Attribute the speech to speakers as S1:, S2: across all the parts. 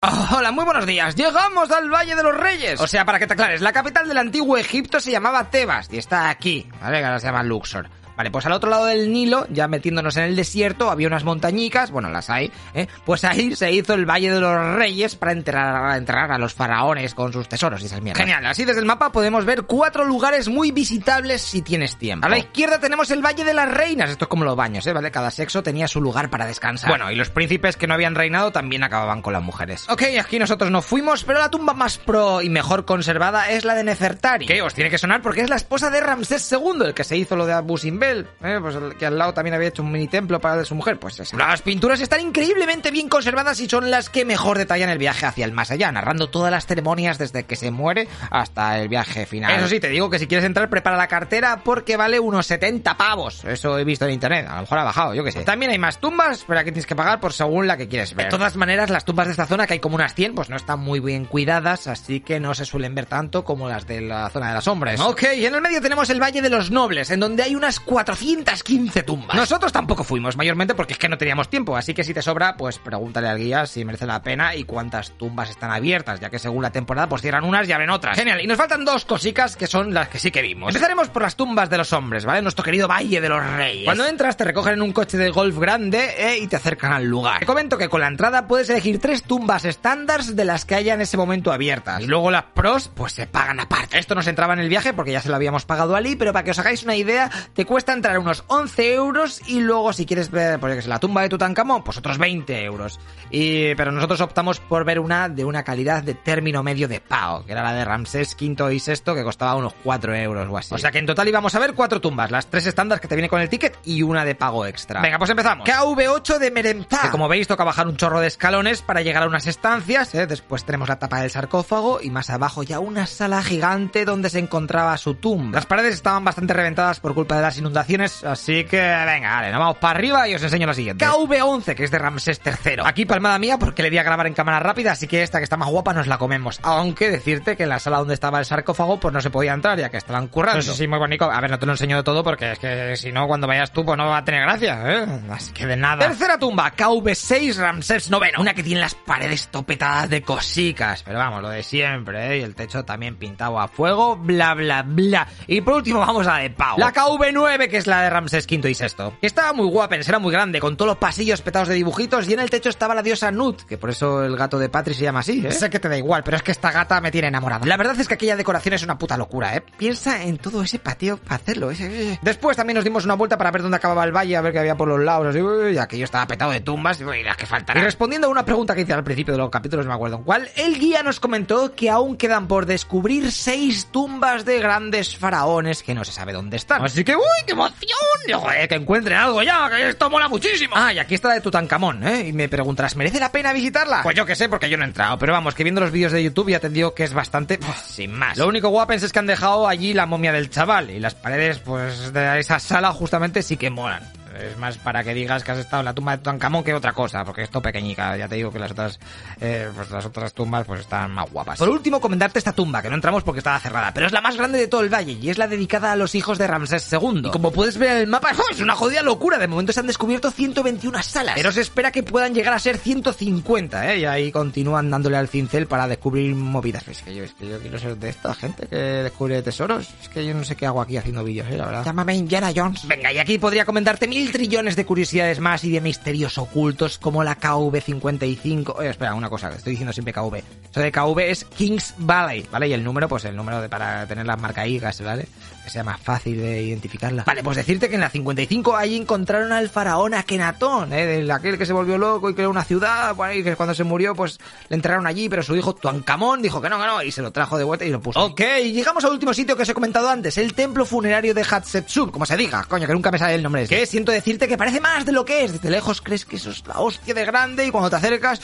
S1: Hola, muy buenos días. Llegamos al Valle de los Reyes. O sea, para que te aclares, la capital del antiguo Egipto se llamaba Tebas y está aquí, ¿vale? Ahora se llama Luxor. Vale, pues al otro lado del Nilo, ya metiéndonos en el desierto, había unas montañicas, bueno, las hay, ¿eh? Pues ahí se hizo el Valle de los Reyes para enterrar, enterrar a los faraones con sus tesoros y esas mierdas. Genial, así desde el mapa podemos ver cuatro lugares muy visitables si tienes tiempo. A la izquierda tenemos el Valle de las Reinas, esto es como los baños, ¿eh? ¿Vale? Cada sexo tenía su lugar para descansar. Bueno, y los príncipes que no habían reinado también acababan con las mujeres. Ok, aquí nosotros nos fuimos, pero la tumba más pro y mejor conservada es la de Nefertari. Que os tiene que sonar porque es la esposa de Ramsés II, el que se hizo lo de Abu Simbel, ¿eh? Pues el que al lado también había hecho un mini templo para de su mujer, pues esa. Las pinturas están increíblemente bien conservadas y son las que mejor detallan el viaje hacia el más allá, narrando todas las ceremonias desde que se muere hasta el viaje final. Eso sí, te digo que si quieres entrar, prepara la cartera porque vale unos 70 pavos. Eso he visto en internet, a lo mejor ha bajado, yo qué sé. También hay más tumbas, pero aquí tienes que pagar por según la que quieres ver. De todas maneras, las tumbas de esta zona, que hay como unas 100, pues no están muy bien cuidadas, así que no se suelen ver tanto como las de la zona de las hombres. Ok, y en el medio tenemos el Valle de los Nobles, en donde hay unas 415 tumbas. Nosotros tampoco fuimos, mayormente porque es que no teníamos tiempo, así que si te sobra, pues pregúntale al guía si merece la pena y cuántas tumbas están abiertas, ya que según la temporada pues cierran unas y abren otras. Genial, y nos faltan dos cositas que son las que sí que vimos. Empezaremos por las tumbas de los hombres, ¿vale? Nuestro querido Valle de los Reyes. Cuando entras te recogen en un coche de golf grande eh, y te acercan al lugar. Te comento que con la entrada puedes elegir tres tumbas estándar de las que haya en ese momento abiertas. Y luego las pros, pues se pagan aparte. Esto nos entraba en el viaje porque ya se lo habíamos pagado a pero para que os hagáis una idea, te cuesta entrar unos 11 euros y luego si quieres ver, pues, la tumba de Tutankamón, pues otros 20 euros. Y, pero nosotros optamos por ver una de una calidad de término medio de pago, que era la de Ramsés V y VI, que costaba unos 4 euros o así. O sea que en total íbamos a ver cuatro tumbas, las tres estándar que te viene con el ticket y una de pago extra. Venga, pues empezamos. KV8 de Merempá. Que como veis toca bajar un chorro de escalones para llegar a unas estancias, ¿eh? después tenemos la tapa del sarcófago y más abajo ya una sala gigante donde se encontraba su tumba. Las paredes estaban bastante reventadas por culpa de las inundaciones, así que venga, vale, nos vamos para arriba y os enseño la siguiente. KV11, que es de Ramsés III. Aquí palmada mía porque le di a grabar en cámara rápida, así que esta que está más guapa nos la comemos. Aunque decirte que en la sala donde estaba el sarcófago pues no se podía entrar ya que estaban currando. No sé si muy bonito. A ver, no te lo enseño de todo porque es que si no cuando vayas tú pues no va a tener gracia, ¿eh? Así que de nada. Tercera tumba, KV6 Ramsés IX. Una que tiene las paredes topetadas de cosicas. Pero vamos, lo de siempre, ¿eh? Y el techo también pintado a fuego, bla, bla, bla. Y por último vamos a de Pau. La KV9, que es la de Ramsés V y VI. Estaba muy guapa, era muy grande, con todos los pasillos petados de dibujitos y en el techo estaba la diosa Nut, que por eso el gato de Patri se llama así, ¿eh? Sé que te da igual, pero es que esta gata me tiene enamorada. La verdad es que aquella decoración es una puta locura, ¿eh? Piensa en todo ese patio para hacerlo, ese... Después también nos dimos una vuelta para ver dónde acababa el valle, a ver qué había por los lados, y aquello estaba petado de tumbas, y las que faltan. Y respondiendo a una pregunta que hice al principio de los capítulos, no me acuerdo en cuál, el guía nos comentó que aún quedan por descubrir seis tumbas de grandes faraones que no se sabe dónde están. Así que, uy, qué emoción, joder, que encuentren algo ya, que esto mola muchísimo. Ah, y aquí está la de Tutankamón, ¿eh? Y me preguntarás, ¿merece la pena visitarla? Pues yo que sé, porque yo no he entrado, pero vamos, que viendo los vídeos de YouTube ya te digo que es bastante... sin más. Lo único guapens es que han dejado allí la momia del chaval y las paredes, pues, de esa sala justamente sí que molan. Es más para que digas que has estado en la tumba de Tutankamón que otra cosa, porque esto pequeñica. Ya te digo que las otras, eh, pues las otras tumbas pues están más guapas. Por último, comentarte esta tumba, que no entramos porque estaba cerrada, pero es la más grande de todo el valle y es la dedicada a los hijos de Ramsés II. Y como puedes ver en el mapa, es una jodida locura. De momento se han descubierto 121 salas, pero se espera que puedan llegar a ser 150, ¿eh? Y ahí continúan dándole al cincel para descubrir movidas. Es que yo, es que yo quiero ser de esta gente que descubre tesoros. Es que yo no sé qué hago aquí haciendo vídeos, ¿eh? La verdad. Llámame Indiana Jones. Venga, y aquí podría comentarte mil trillones de curiosidades más y de misterios ocultos como la KV55. Oye, espera, una cosa, estoy diciendo siempre KV. Eso de KV es Kings Valley, ¿vale? Y el número, pues el número de para tener las marcaígas, ¿vale? Que sea más fácil de identificarla. Vale, pues decirte que en la 55 ahí encontraron al faraón Akenatón, ¿eh? De aquel que se volvió loco y creó una ciudad, bueno, y que cuando se murió, pues le enterraron allí, pero su hijo Tuancamón dijo que no, que no, y se lo trajo de vuelta y lo puso. Ok, llegamos al último sitio que os he comentado antes, el templo funerario de Hatshepsut, como se diga, coño, que nunca me sale el nombre. Que decirte que parece más de lo que es. Desde lejos crees que eso es la hostia de grande y cuando te acercas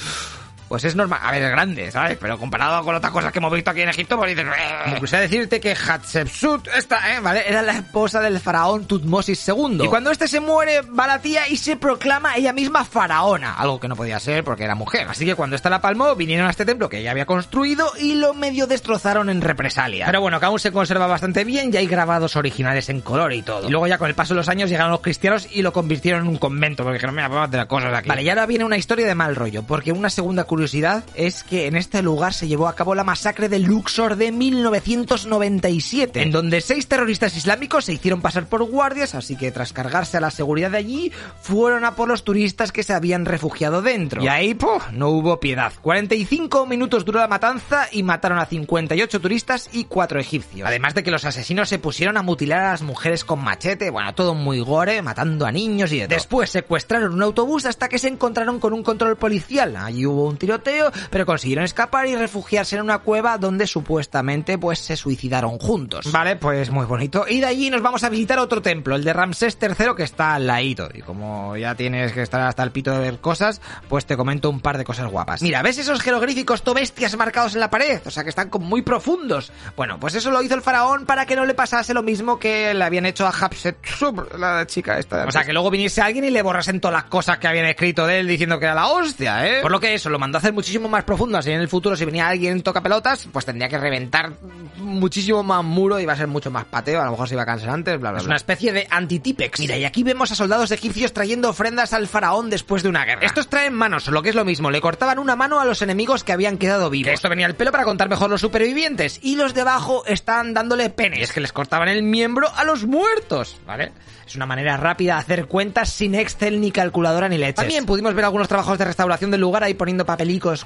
S1: pues es normal. A ver, es grande, ¿sabes? Pero comparado con otras cosas que hemos visto aquí en Egipto, pues dices... Me puse a decirte que Hatshepsut, esta, ¿eh? ¿Vale? Era la esposa del faraón Tutmosis II. Y cuando este se muere, va la tía y se proclama ella misma faraona. Algo que no podía ser porque era mujer. Así que cuando esta la palmó, vinieron a este templo que ella había construido y lo medio destrozaron en represalia. Pero bueno, que aún se conserva bastante bien y hay grabados originales en color y todo. Y luego ya con el paso de los años llegaron los cristianos y lo convirtieron en un convento porque dijeron, mira, vamos a hacer cosas aquí. Vale, y ahora viene una historia de mal rollo, porque una segunda curiosidad curiosidad es que en este lugar se llevó a cabo la masacre de Luxor de 1997, en donde seis terroristas islámicos se hicieron pasar por guardias, así que tras cargarse a la seguridad de allí, fueron a por los turistas que se habían refugiado dentro. Y ahí, pues, no hubo piedad. 45 minutos duró la matanza y mataron a 58 turistas y 4 egipcios. Además de que los asesinos se pusieron a mutilar a las mujeres con machete, bueno, todo muy gore, matando a niños y de todo. Después secuestraron un autobús hasta que se encontraron con un control policial. Allí hubo un tiroteo, pero consiguieron escapar y refugiarse en una cueva donde supuestamente pues se suicidaron juntos. Vale, pues muy bonito. Y de allí nos vamos a visitar otro templo, el de Ramsés III, que está al ladito. Y como ya tienes que estar hasta el pito de ver cosas, pues te comento un par de cosas guapas. Mira, ¿ves esos jeroglíficos tobestias marcados en la pared? O sea, que están como muy profundos. Bueno, pues eso lo hizo el faraón para que no le pasase lo mismo que le habían hecho a Hatshepsut, la chica esta. O sea, que luego viniese alguien y le borrasen todas las cosas que habían escrito de él diciendo que era la hostia, ¿eh? Por lo que eso, lo mandó hacer muchísimo más profundo, así en el futuro si venía alguien toca pelotas, pues tendría que reventar muchísimo más muro y va a ser mucho más pateo, a lo mejor se iba a cansar antes, bla, bla, bla. Es una especie de antitípex. Mira, y aquí vemos a soldados egipcios trayendo ofrendas al faraón después de una guerra. Estos traen manos, lo que es lo mismo, le cortaban una mano a los enemigos que habían quedado vivos. esto venía al pelo para contar mejor los supervivientes. Y los de abajo están dándole penes. es que les cortaban el miembro a los muertos, ¿vale? Es una manera rápida de hacer cuentas sin Excel ni calculadora ni leches. También pudimos ver algunos trabajos de restauración del lugar ahí poniendo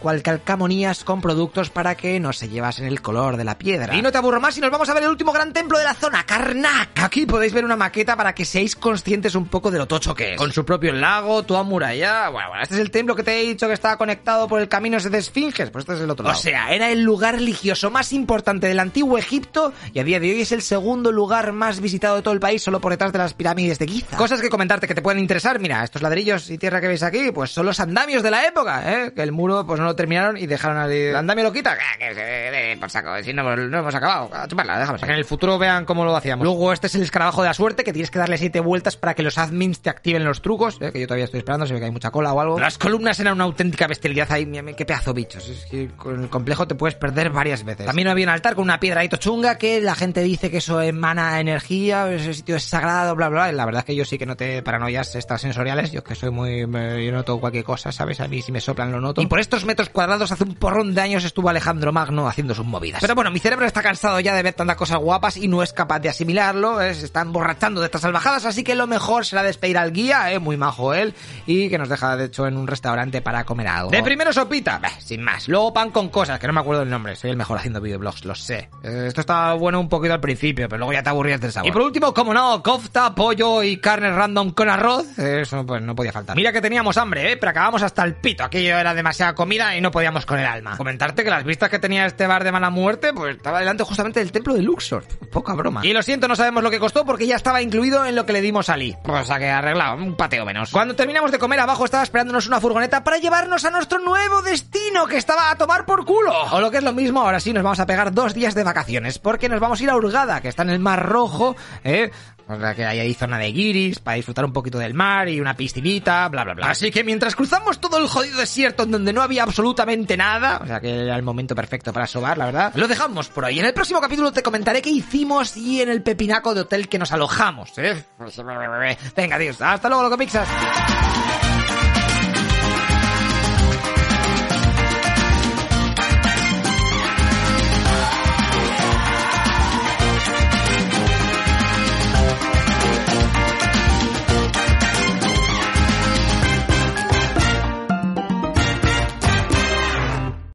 S1: cual calcamonías con productos para que no se llevasen el color de la piedra. Y no te aburro más y nos vamos a ver el último gran templo de la zona, Karnak. Aquí podéis ver una maqueta para que seáis conscientes un poco de lo tocho que es. Con su propio lago, toda muralla. Bueno, bueno, este es el templo que te he dicho que estaba conectado por el camino de Esfinges. Pues este es el otro lado. O sea, era el lugar religioso más importante del antiguo Egipto y a día de hoy es el segundo lugar más visitado de todo el país solo por detrás de las pirámides de Giza. Cosas que comentarte que te pueden interesar. Mira, estos ladrillos y tierra que veis aquí, pues son los andamios de la época, ¿eh? Que el muro pues no lo terminaron y dejaron al El andamio lo quita. Se por saco, si no, no hemos acabado. Chuparla, déjame. Que en el futuro vean cómo lo hacíamos. Luego este es el escarabajo de la suerte que tienes que darle siete vueltas para que los admins te activen los trucos, ¿eh? que yo todavía estoy esperando, se ve que hay mucha cola o algo. Las columnas eran una auténtica bestialidad ahí, qué pedazo bichos. Es que con el complejo te puedes perder varias veces. También había un altar con una piedra ahí chunga que la gente dice que eso emana energía, ese sitio es sagrado, bla, bla, bla. La verdad es que yo sí que no te paranoias extrasensoriales, yo que soy muy... yo noto cualquier cosa, ¿sabes? A mí si me soplan lo noto. Y por estos metros cuadrados hace un porrón de años estuvo Alejandro Magno haciendo sus movidas. Pero bueno, mi cerebro está cansado ya de ver tantas cosas guapas y no es capaz de asimilarlo, ¿eh? se está emborrachando de estas salvajadas, así que lo mejor será despedir al guía, ¿eh? muy majo él, y que nos deja de hecho en un restaurante para comer algo. De primero sopita, sin más. Luego pan con cosas, que no me acuerdo el nombre, soy el mejor haciendo videoblogs, lo sé. Eh, esto estaba bueno un poquito al principio, pero luego ya te aburrías del sabor. Y por último, como no, kofta, pollo y carne random con arroz, eso pues no podía faltar. Mira que teníamos hambre, ¿eh? pero acabamos hasta el pito, aquello era comida y no podíamos con el alma. Comentarte que las vistas que tenía este bar de mala muerte, pues estaba delante justamente del templo de Luxor. Poca broma. Y lo siento, no sabemos lo que costó porque ya estaba incluido en lo que le dimos a Lee. O sea que arreglado, un pateo menos. Cuando terminamos de comer abajo estaba esperándonos una furgoneta para llevarnos a nuestro nuevo destino que estaba a tomar por culo. O lo que es lo mismo, ahora sí nos vamos a pegar dos días de vacaciones porque nos vamos a ir a Hurgada, que está en el Mar Rojo, ¿eh? O sea que hay ahí zona de guiris para disfrutar un poquito del mar y una piscinita, bla, bla, bla. Así que mientras cruzamos todo el jodido desierto en donde no había absolutamente nada, o sea que era el momento perfecto para sobar, la verdad, lo dejamos por ahí. En el próximo capítulo te comentaré qué hicimos y en el pepinaco de hotel que nos alojamos, ¿eh? Venga, Dios, hasta luego, loco pixas.